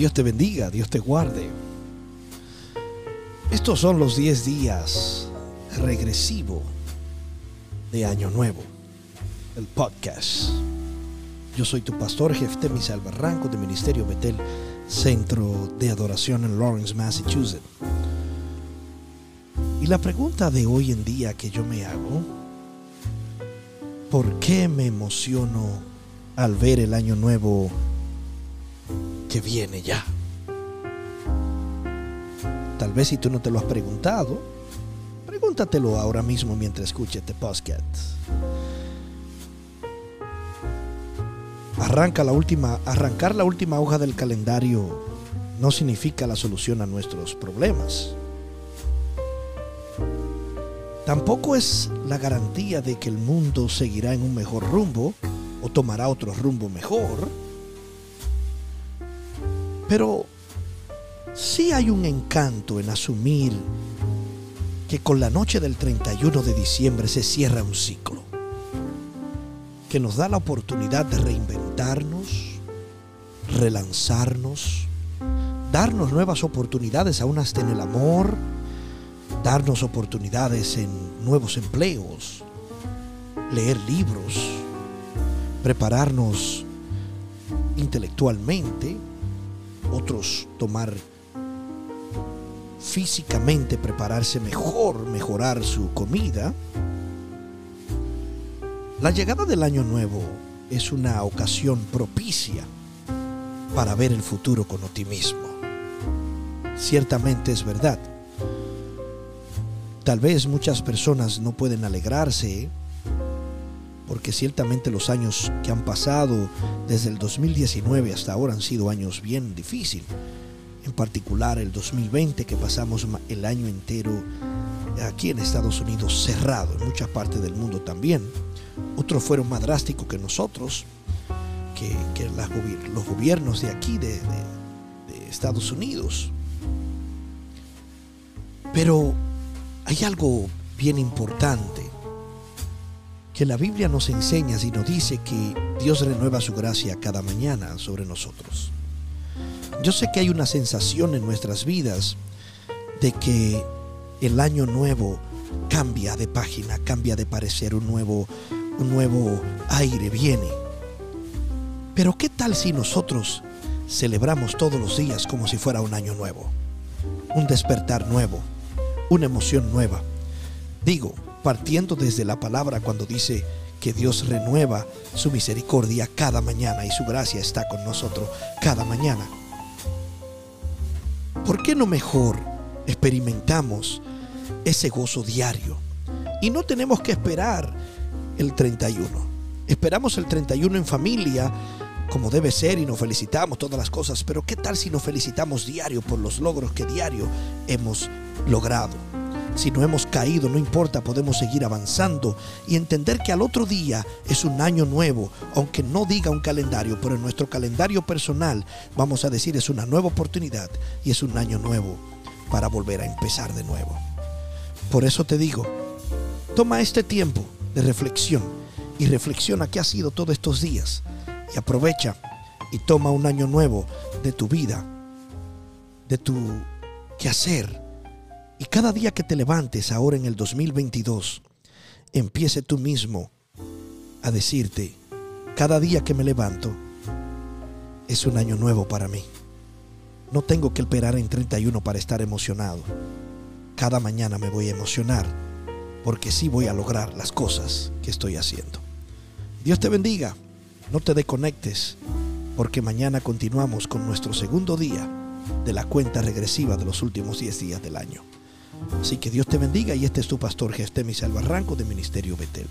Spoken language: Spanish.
Dios te bendiga, Dios te guarde. Estos son los 10 días regresivo de Año Nuevo, el podcast. Yo soy tu pastor Jefte Misal Barranco de Ministerio Betel, Centro de Adoración en Lawrence, Massachusetts. Y la pregunta de hoy en día que yo me hago, ¿por qué me emociono al ver el año nuevo que viene ya? Tal vez si tú no te lo has preguntado, pregúntatelo ahora mismo mientras escuches este podcast. Arranca la última, arrancar la última hoja del calendario no significa la solución a nuestros problemas. Tampoco es la garantía de que el mundo seguirá en un mejor rumbo o tomará otro rumbo mejor. Pero sí hay un encanto en asumir que con la noche del 31 de diciembre se cierra un ciclo que nos da la oportunidad de reinventarnos, relanzarnos, darnos nuevas oportunidades aún hasta en el amor, darnos oportunidades en nuevos empleos, leer libros, prepararnos intelectualmente, otros tomar físicamente, prepararse mejor, mejorar su comida, la llegada del año nuevo es una ocasión propicia para ver el futuro con optimismo. Ciertamente es verdad. Tal vez muchas personas no pueden alegrarse porque ciertamente los años que han pasado desde el 2019 hasta ahora han sido años bien difíciles. En particular el 2020 que pasamos el año entero aquí en Estados Unidos cerrado, en muchas partes del mundo también otros fueron más drásticos que nosotros, que, los gobiernos de aquí, de, Estados Unidos. Pero hay algo bien importante que la Biblia nos enseña y nos dice que Dios renueva su gracia cada mañana sobre nosotros. Yo sé que hay una sensación en nuestras vidas de que el año nuevo cambia de página, cambia de parecer, un nuevo un nuevo aire viene. Pero ¿qué tal si nosotros celebramos todos los días como si fuera un año nuevo? Un despertar nuevo, una emoción nueva. Digo, partiendo desde la palabra cuando dice que Dios renueva su misericordia cada mañana y su gracia está con nosotros cada mañana. ¿Por qué no mejor experimentamos ese gozo diario? Y no tenemos que esperar el 31. Esperamos el 31 en familia, como debe ser, y nos felicitamos todas las cosas, pero ¿qué tal si nos felicitamos diario por los logros que diario hemos logrado? Si no hemos caído, no importa, podemos seguir avanzando y entender que al otro día es un año nuevo, aunque no diga un calendario, pero en nuestro calendario personal vamos a decir es una nueva oportunidad y es un año nuevo para volver a empezar de nuevo. Por eso te digo, toma este tiempo de reflexión y reflexiona qué ha sido todos estos días y aprovecha y toma un año nuevo de tu vida, de tu quehacer. Y cada día que te levantes ahora en el 2022, empiece tú mismo a decirte, cada día que me levanto es un año nuevo para mí. No tengo que esperar en 31 para estar emocionado. Cada mañana me voy a emocionar porque sí voy a lograr las cosas que estoy haciendo. Dios te bendiga, no te desconectes, porque mañana continuamos con nuestro segundo día de la cuenta regresiva de los últimos 10 días del año. Así que Dios te bendiga y este es tu pastor Gestemis Albarranco de Ministerio Betel.